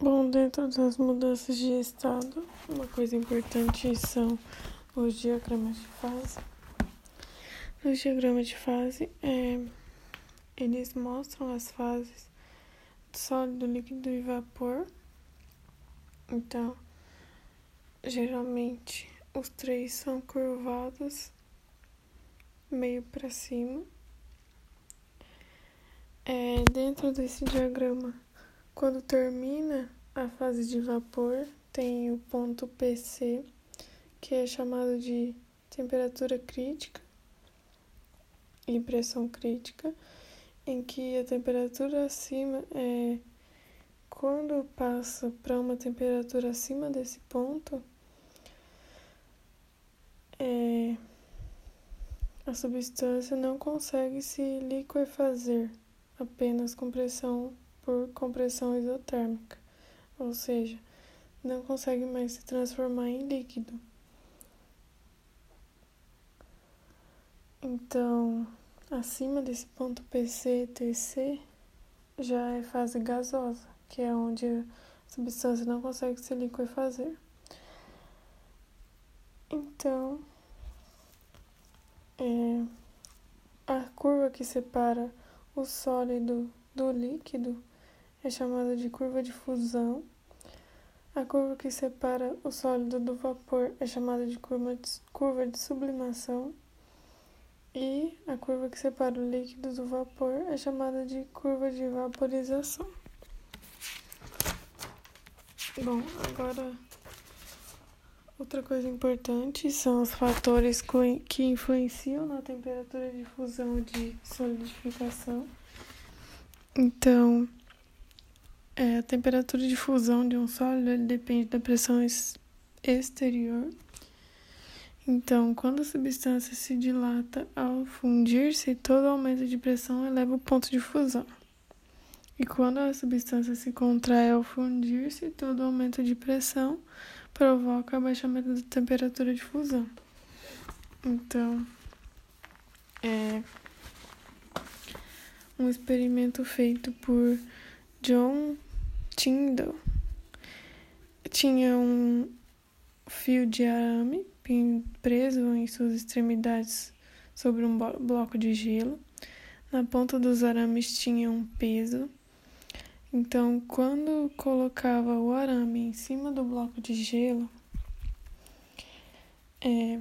Bom, dentro das mudanças de estado, uma coisa importante são os diagramas de fase. Nos diagramas de fase, é, eles mostram as fases sólido, líquido e vapor. Então, geralmente, os três são curvados meio para cima. É, dentro desse diagrama, quando termina a fase de vapor, tem o ponto PC, que é chamado de temperatura crítica e pressão crítica, em que a temperatura acima é quando passa para uma temperatura acima desse ponto, é, a substância não consegue se liquefazer apenas com pressão por compressão isotérmica, ou seja, não consegue mais se transformar em líquido. Então, acima desse ponto PC-TC já é fase gasosa, que é onde a substância não consegue se liquefazer. Então, é, a curva que separa o sólido do líquido é chamada de curva de fusão. A curva que separa o sólido do vapor é chamada de curva de, curva de sublimação. E a curva que separa o líquido do vapor é chamada de curva de vaporização. Bom, agora outra coisa importante são os fatores que influenciam na temperatura de fusão de solidificação. Então, é, a temperatura de fusão de um sólido depende da pressão exterior. Então, quando a substância se dilata ao fundir-se, todo aumento de pressão eleva o ponto de fusão. E quando a substância se contrai ao fundir-se, todo aumento de pressão provoca abaixamento da temperatura de fusão. Então, é um experimento feito por John Tyndall tinha um fio de arame preso em suas extremidades sobre um bloco de gelo. Na ponta dos arames tinha um peso. Então, quando colocava o arame em cima do bloco de gelo, é,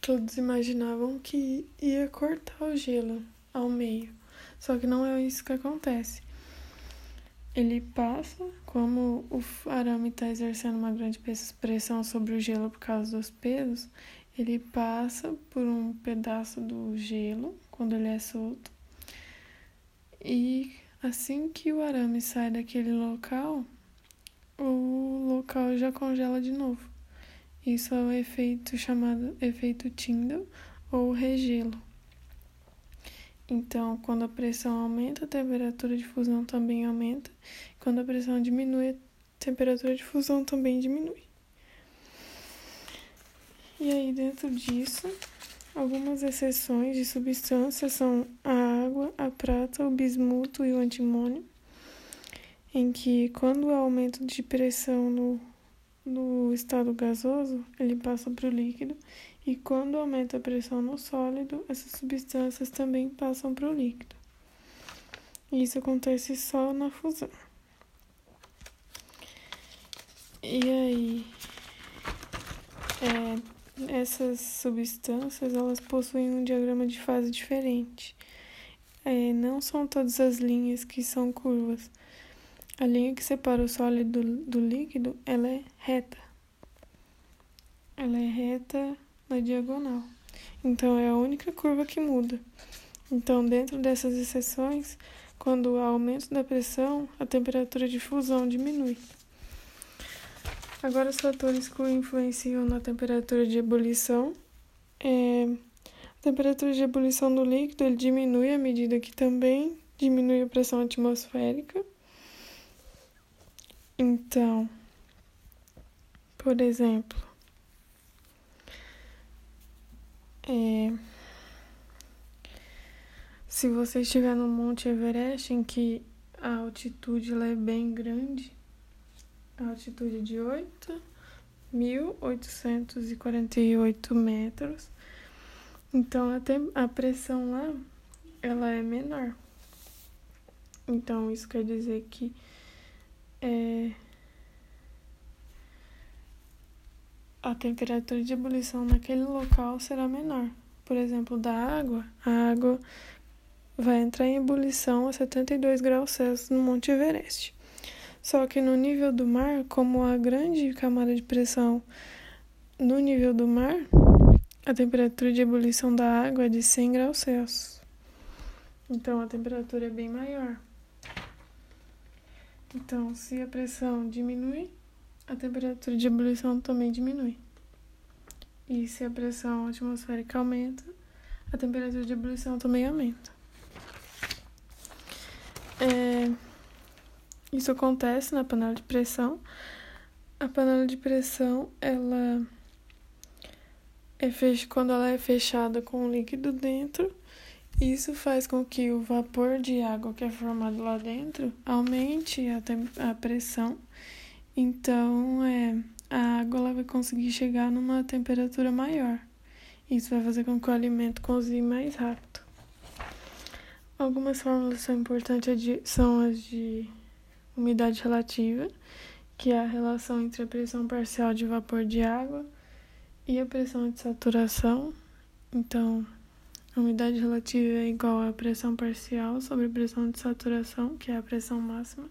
todos imaginavam que ia cortar o gelo ao meio. Só que não é isso que acontece ele passa, como o arame está exercendo uma grande pressão sobre o gelo por causa dos pesos, ele passa por um pedaço do gelo quando ele é solto. E assim que o arame sai daquele local, o local já congela de novo. Isso é o efeito chamado efeito Tyndall ou regelo. Então, quando a pressão aumenta, a temperatura de fusão também aumenta. Quando a pressão diminui, a temperatura de fusão também diminui. E aí, dentro disso, algumas exceções de substâncias são a água, a prata, o bismuto e o antimônio, em que quando há aumento de pressão no, no estado gasoso, ele passa para o líquido e quando aumenta a pressão no sólido, essas substâncias também passam para o líquido. Isso acontece só na fusão. E aí, é, essas substâncias elas possuem um diagrama de fase diferente. É, não são todas as linhas que são curvas. A linha que separa o sólido do, do líquido, ela é reta. Ela é reta na diagonal. Então é a única curva que muda. Então, dentro dessas exceções, quando há aumento da pressão, a temperatura de fusão diminui. Agora, os fatores que influenciam na temperatura de ebulição é a temperatura de ebulição do líquido ele diminui à medida que também diminui a pressão atmosférica. Então, por exemplo, É... Se você estiver no Monte Everest, em que a altitude é bem grande, a altitude de 8.848 metros. Então a, a pressão lá ela é menor. Então isso quer dizer que é, a temperatura de ebulição naquele local será menor. Por exemplo, da água, a água vai entrar em ebulição a 72 graus Celsius no Monte Everest. Só que no nível do mar, como a grande camada de pressão no nível do mar, a temperatura de ebulição da água é de 100 graus Celsius. Então a temperatura é bem maior. Então, se a pressão diminui, a temperatura de ebulição também diminui. E se a pressão atmosférica aumenta, a temperatura de ebulição também aumenta. É, isso acontece na panela de pressão. A panela de pressão, ela é fech... quando ela é fechada com o líquido dentro, isso faz com que o vapor de água que é formado lá dentro aumente a, a pressão. Então, é, a água ela vai conseguir chegar numa temperatura maior. Isso vai fazer com que o alimento cozinhe mais rápido. Algumas fórmulas são importantes são as de umidade relativa, que é a relação entre a pressão parcial de vapor de água e a pressão de saturação. Então, a umidade relativa é igual à pressão parcial sobre a pressão de saturação, que é a pressão máxima.